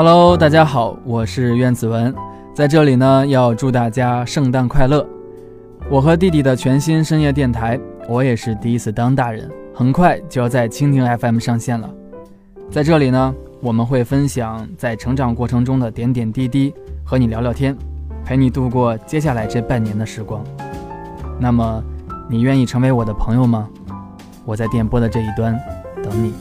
Hello，大家好，我是苑子文，在这里呢要祝大家圣诞快乐。我和弟弟的全新深夜电台，我也是第一次当大人，很快就要在蜻蜓 FM 上线了。在这里呢，我们会分享在成长过程中的点点滴滴，和你聊聊天，陪你度过接下来这半年的时光。那么，你愿意成为我的朋友吗？我在电波的这一端等你。